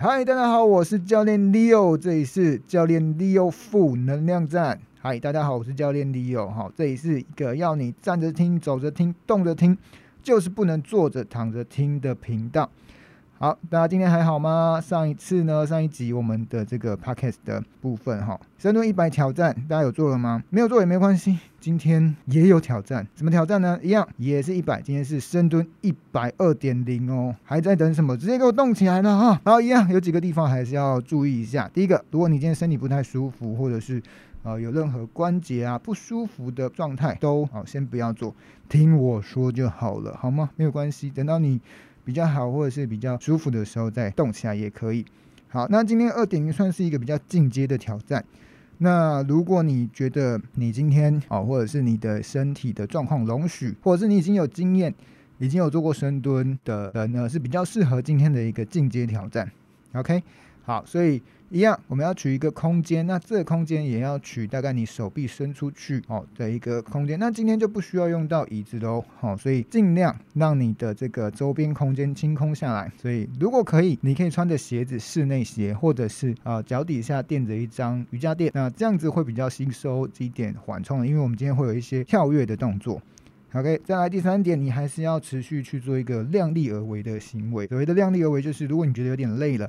嗨，大家好，我是教练 Leo，这里是教练 Leo 负能量站。嗨，大家好，我是教练 Leo，哈，这里是一个要你站着听、走着听、动着听，就是不能坐着躺着听的频道。好，大家今天还好吗？上一次呢，上一集我们的这个 podcast 的部分哈，深蹲一百挑战，大家有做了吗？没有做也没关系，今天也有挑战，什么挑战呢？一样也是一百，今天是深蹲一百二点零哦，还在等什么？直接给我动起来了哈！好，一样有几个地方还是要注意一下。第一个，如果你今天身体不太舒服，或者是呃有任何关节啊不舒服的状态，都好先不要做，听我说就好了，好吗？没有关系，等到你。比较好，或者是比较舒服的时候再动起来也可以。好，那今天二点零算是一个比较进阶的挑战。那如果你觉得你今天哦，或者是你的身体的状况容许，或者是你已经有经验，已经有做过深蹲的人呢，是比较适合今天的一个进阶挑战。OK。好，所以一样，我们要取一个空间，那这个空间也要取大概你手臂伸出去哦的一个空间。那今天就不需要用到椅子喽，好，所以尽量让你的这个周边空间清空下来。所以如果可以，你可以穿着鞋子，室内鞋，或者是啊脚底下垫着一张瑜伽垫，那这样子会比较吸收一点缓冲，因为我们今天会有一些跳跃的动作。OK，再来第三点，你还是要持续去做一个量力而为的行为。所谓的量力而为，就是如果你觉得有点累了。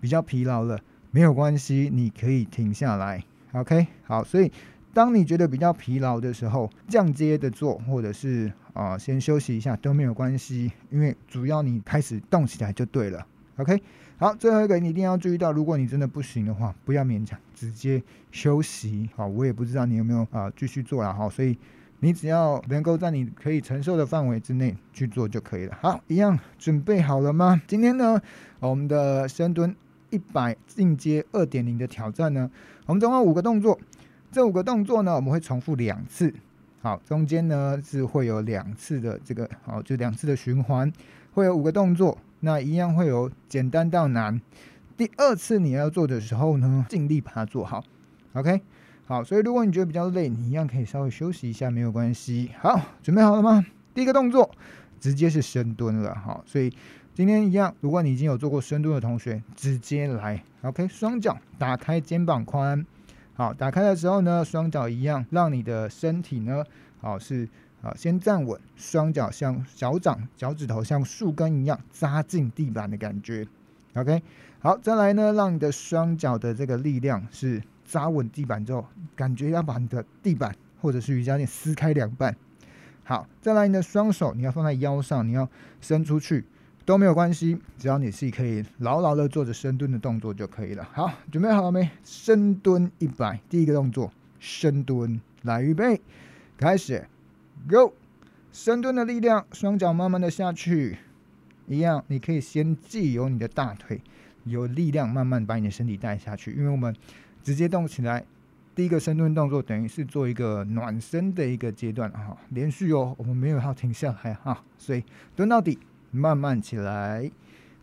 比较疲劳了，没有关系，你可以停下来。OK，好，所以当你觉得比较疲劳的时候，降阶的做，或者是啊、先休息一下都没有关系，因为主要你开始动起来就对了。OK，好，最后一个你一定要注意到，如果你真的不行的话，不要勉强，直接休息。好，我也不知道你有没有啊继续做了哈，所以你只要能够在你可以承受的范围之内去做就可以了。好，一样准备好了吗？今天呢，我们的深蹲。一百进阶二点零的挑战呢，我们总共五个动作，这五个动作呢，我们会重复两次，好，中间呢是会有两次的这个，好，就两次的循环，会有五个动作，那一样会有简单到难。第二次你要做的时候呢，尽力把它做好，OK，好，所以如果你觉得比较累，你一样可以稍微休息一下，没有关系。好，准备好了吗？第一个动作直接是深蹲了，好，所以。今天一样，如果你已经有做过深蹲的同学，直接来，OK，双脚打开肩膀宽，好，打开的时候呢，双脚一样，让你的身体呢，好是啊，先站稳，双脚像脚掌、脚趾头像树根一样扎进地板的感觉，OK，好，再来呢，让你的双脚的这个力量是扎稳地板之后，感觉要把你的地板或者是瑜伽垫撕开两半，好，再来你的双手你要放在腰上，你要伸出去。都没有关系，只要你是可以牢牢的做着深蹲的动作就可以了。好，准备好了没？深蹲一百，第一个动作，深蹲，来预备，开始，Go！深蹲的力量，双脚慢慢的下去，一样，你可以先借由你的大腿有力量，慢慢把你的身体带下去。因为我们直接动起来，第一个深蹲动作等于是做一个暖身的一个阶段哈，连续哦，我们没有要停下来哈，所以蹲到底。慢慢起来，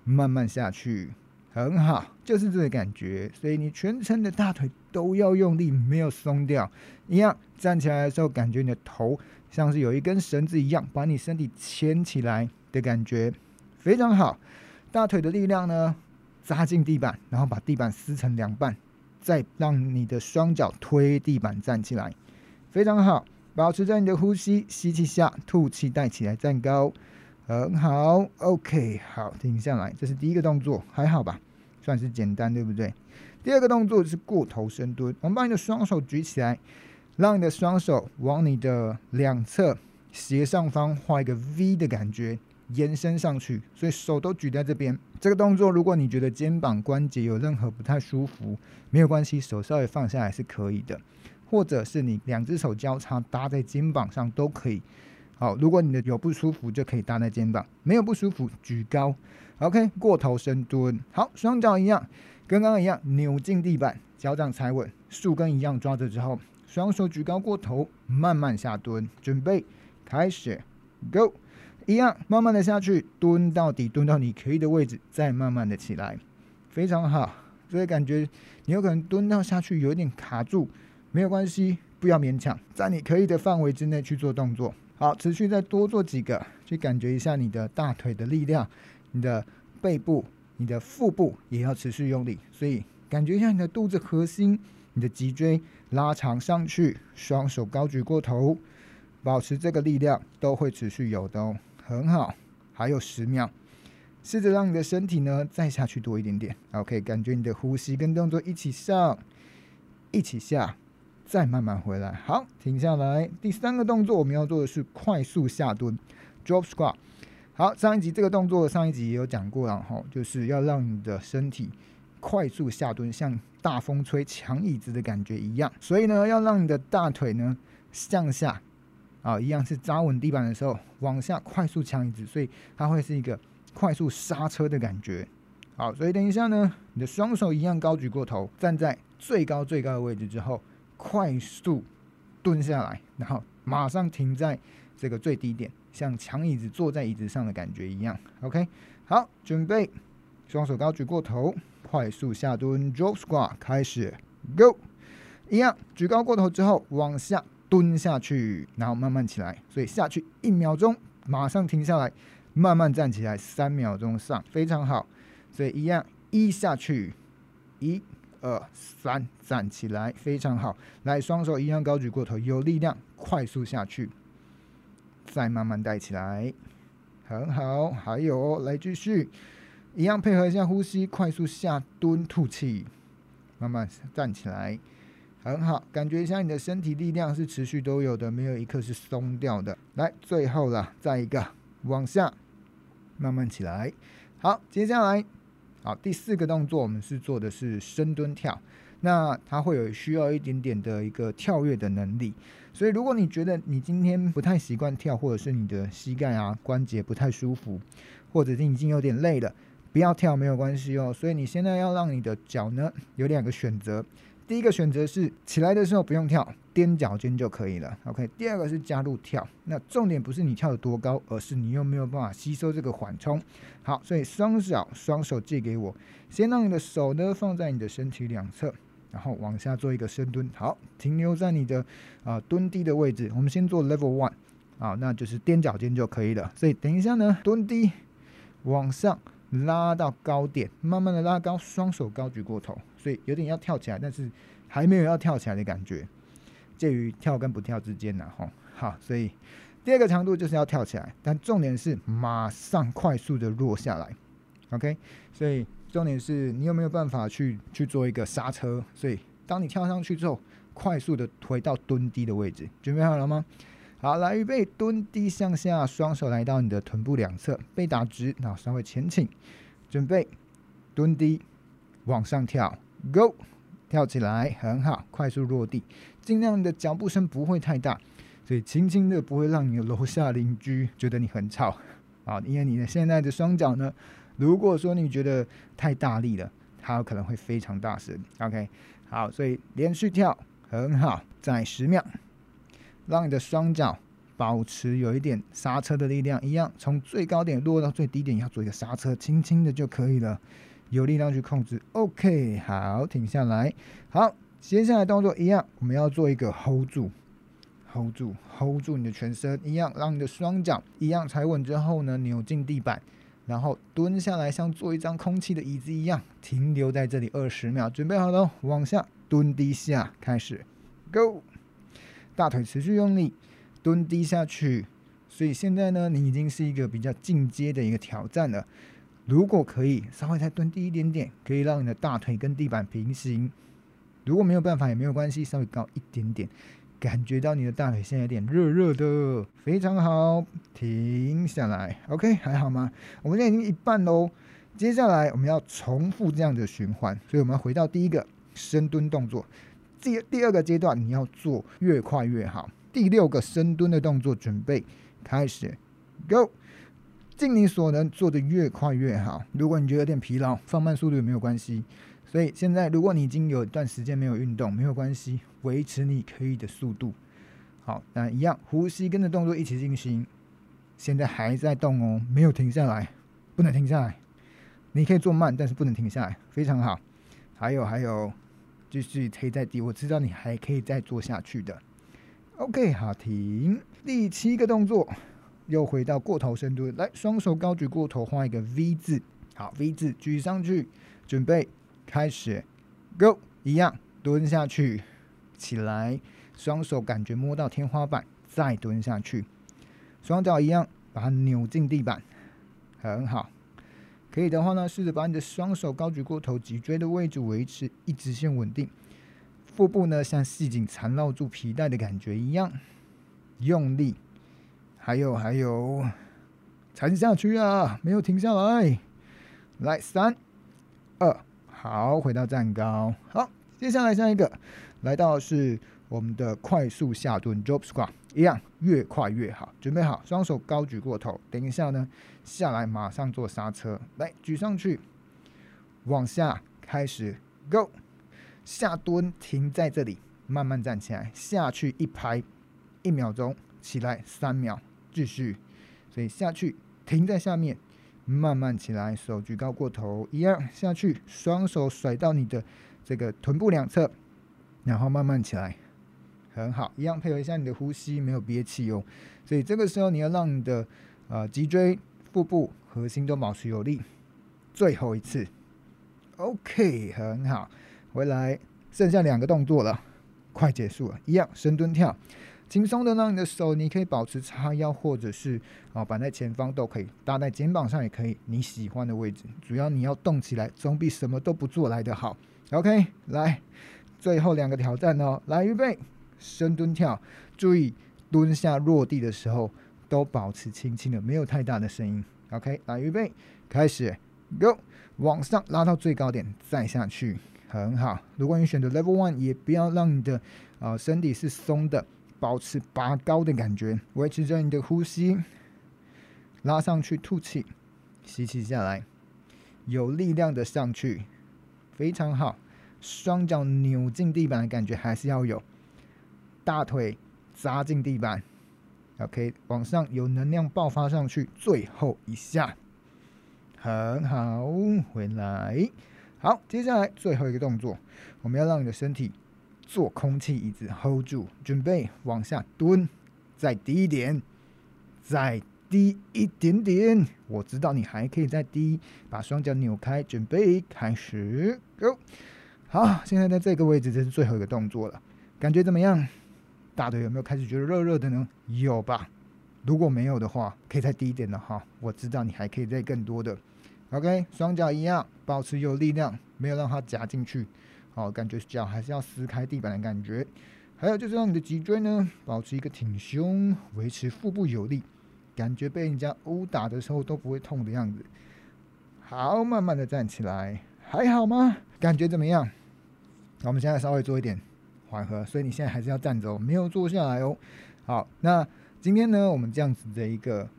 慢慢下去，很好，就是这个感觉。所以你全程的大腿都要用力，没有松掉。一样站起来的时候，感觉你的头像是有一根绳子一样，把你身体牵起来的感觉，非常好。大腿的力量呢，扎进地板，然后把地板撕成两半，再让你的双脚推地板站起来，非常好。保持着你的呼吸，吸气下，吐气带起来站高。很好，OK，好，停下来。这是第一个动作，还好吧？算是简单，对不对？第二个动作是过头深蹲。我们把你的双手举起来，让你的双手往你的两侧斜上方画一个 V 的感觉，延伸上去。所以手都举在这边。这个动作，如果你觉得肩膀关节有任何不太舒服，没有关系，手稍微放下来是可以的。或者是你两只手交叉搭在肩膀上都可以。好，如果你的有不舒服，就可以搭在肩膀；没有不舒服，举高。OK，过头深蹲。好，双脚一样，跟刚刚一样，扭进地板，脚掌踩稳，树根一样抓着之后，双手举高过头，慢慢下蹲。准备开始，Go！一样，慢慢的下去，蹲到底，蹲到你可以的位置，再慢慢的起来，非常好。所以感觉你有可能蹲到下去有点卡住，没有关系，不要勉强，在你可以的范围之内去做动作。好，持续再多做几个，去感觉一下你的大腿的力量，你的背部，你的腹部也要持续用力，所以感觉一下你的肚子核心，你的脊椎拉长上去，双手高举过头，保持这个力量都会持续有的哦，很好。还有十秒，试着让你的身体呢再下去多一点点。OK，感觉你的呼吸跟动作一起上，一起下，再慢慢回来。好，停下来。第三个动作我们要做的是快速下蹲，Drop Squat。好，上一集这个动作，上一集也有讲过了哈，就是要让你的身体快速下蹲，像大风吹抢椅子的感觉一样。所以呢，要让你的大腿呢向下，啊，一样是扎稳地板的时候往下快速抢椅子，所以它会是一个快速刹车的感觉。好，所以等一下呢，你的双手一样高举过头，站在最高最高的位置之后，快速蹲下来，然后马上停在这个最低点。像抢椅子坐在椅子上的感觉一样，OK，好，准备，双手高举过头，快速下蹲，Drop Squat 开始，Go，一样举高过头之后往下蹲下去，然后慢慢起来，所以下去一秒钟，马上停下来，慢慢站起来，三秒钟上，非常好，所以一样一下去，一二三站起来，非常好，来双手一样高举过头，有力量，快速下去。再慢慢带起来，很好。还有哦，来继续，一样配合一下呼吸，快速下蹲吐气，慢慢站起来，很好。感觉一下你的身体力量是持续都有的，没有一刻是松掉的。来，最后了，再一个往下，慢慢起来。好，接下来，好，第四个动作我们是做的是深蹲跳。那它会有需要一点点的一个跳跃的能力，所以如果你觉得你今天不太习惯跳，或者是你的膝盖啊关节不太舒服，或者是已经有点累了，不要跳没有关系哦。所以你现在要让你的脚呢有两个选择，第一个选择是起来的时候不用跳，踮脚尖就可以了。OK，第二个是加入跳，那重点不是你跳得多高，而是你有没有办法吸收这个缓冲。好，所以双脚双手借给我，先让你的手呢放在你的身体两侧。然后往下做一个深蹲，好，停留在你的啊、蹲低的位置。我们先做 level one，啊，那就是踮脚尖就可以了。所以等一下呢，蹲低，往上拉到高点，慢慢的拉高，双手高举过头，所以有点要跳起来，但是还没有要跳起来的感觉，介于跳跟不跳之间呢，吼。好，所以第二个强度就是要跳起来，但重点是马上快速的落下来。OK，所以。重点是你有没有办法去去做一个刹车？所以当你跳上去之后，快速的回到蹲低的位置，准备好了吗？好，来预备，蹲低向下，双手来到你的臀部两侧，背打直，然后稍微前倾，准备蹲低往上跳，Go，跳起来，很好，快速落地，尽量你的脚步声不会太大，所以轻轻的不会让你的楼下邻居觉得你很吵 啊，因为你的现在的双脚呢。如果说你觉得太大力了，它有可能会非常大声。OK，好，所以连续跳很好，再十秒，让你的双脚保持有一点刹车的力量，一样从最高点落到最低点，要做一个刹车，轻轻的就可以了，有力量去控制。OK，好，停下来。好，接下来动作一样，我们要做一个 hold 住，hold 住，hold 住你的全身，一样让你的双脚一样踩稳之后呢，扭进地板。然后蹲下来，像坐一张空气的椅子一样，停留在这里二十秒。准备好了，往下蹲低下，开始，Go，大腿持续用力，蹲低下去。所以现在呢，你已经是一个比较进阶的一个挑战了。如果可以稍微再蹲低一点点，可以让你的大腿跟地板平行。如果没有办法也没有关系，稍微高一点点。感觉到你的大腿现在有点热热的，非常好，停下来，OK，还好吗？我们现在已经一半喽，接下来我们要重复这样的循环，所以我们要回到第一个深蹲动作，第第二个阶段你要做越快越好。第六个深蹲的动作准备开始，Go，尽你所能做得越快越好。如果你觉得有点疲劳，放慢速度也没有关系。所以现在，如果你已经有一段时间没有运动，没有关系，维持你可以的速度。好，那一样，呼吸跟着动作一起进行。现在还在动哦，没有停下来，不能停下来。你可以做慢，但是不能停下来，非常好。还有还有，继续推在地，我知道你还可以再做下去的。OK，好，停。第七个动作，又回到过头深蹲，来，双手高举过头，画一个 V 字。好，V 字举上去，准备开始，Go，一样蹲下去，起来，双手感觉摸到天花板，再蹲下去，双脚一样把它扭进地板，很好。可以的话呢，试着把你的双手高举过头，脊椎的位置维持一直线稳定，腹部呢像系紧缠绕住皮带的感觉一样，用力。还有还有，沉下去啊！没有停下来。来，三、二，好，回到站高。好，接下来下一个，来到是我们的快速下蹲 Job Squat，一样，越快越好。准备好，双手高举过头。等一下呢，下来马上做刹车。来，举上去，往下开始，Go，下蹲，停在这里，慢慢站起来，下去一拍，一秒钟，起来三秒。继续，所以下去，停在下面，慢慢起来，手举高过头，一样下去，双手甩到你的这个臀部两侧，然后慢慢起来，很好，一样配合一下你的呼吸，没有憋气哦。所以这个时候你要让你的呃脊椎、腹部、核心都保持有力。最后一次，OK，很好，回来，剩下两个动作了，快结束了，一样深蹲跳。轻松的让你的手，你可以保持叉腰，或者是啊摆在前方都可以，搭在肩膀上也可以，你喜欢的位置。主要你要动起来，总比什么都不做来的好。OK，来，最后两个挑战哦，来预备，深蹲跳，注意蹲下落地的时候都保持轻轻的，没有太大的声音。OK，来预备，开始，Go，往上拉到最高点，再下去，很好。如果你选择 Level One，也不要让你的啊身体是松的。保持拔高的感觉，维持着你的呼吸，拉上去吐气，吸气下来，有力量的上去，非常好。双脚扭进地板的感觉还是要有，大腿扎进地板，OK，往上有能量爆发上去，最后一下，很好，回来，好，接下来最后一个动作，我们要让你的身体。做空气椅子，hold 住，准备往下蹲，再低一点，再低一点点。我知道你还可以再低，把双脚扭开，准备开始，Go。好，现在在这个位置，这是最后一个动作了，感觉怎么样？大腿有没有开始觉得热热的呢？有吧？如果没有的话，可以再低一点的哈。我知道你还可以再更多的。OK，双脚一样，保持有力量，没有让它夹进去。好，感觉脚还是要撕开地板的感觉。还有就是让你的脊椎呢，保持一个挺胸，维持腹部有力，感觉被人家殴打的时候都不会痛的样子。好，慢慢的站起来，还好吗？感觉怎么样？我们现在稍微做一点缓和，所以你现在还是要站着哦，没有坐下来哦。好，那今天呢，我们这样子的一个。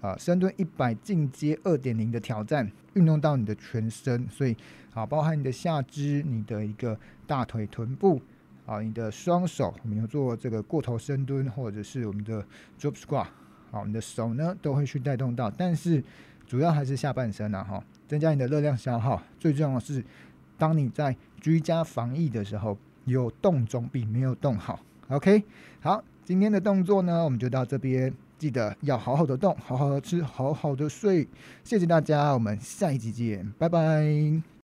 啊，深蹲一百进阶二点零的挑战，运动到你的全身，所以啊，包含你的下肢、你的一个大腿、臀部，啊，你的双手，我们有做这个过头深蹲，或者是我们的 drop squat，好，你的手呢都会去带动到，但是主要还是下半身啊，哈，增加你的热量消耗。最重要的是，当你在居家防疫的时候，有动总比没有动好。OK，好，今天的动作呢，我们就到这边。记得要好好的动，好好的吃，好好的睡。谢谢大家，我们下一集见，拜拜。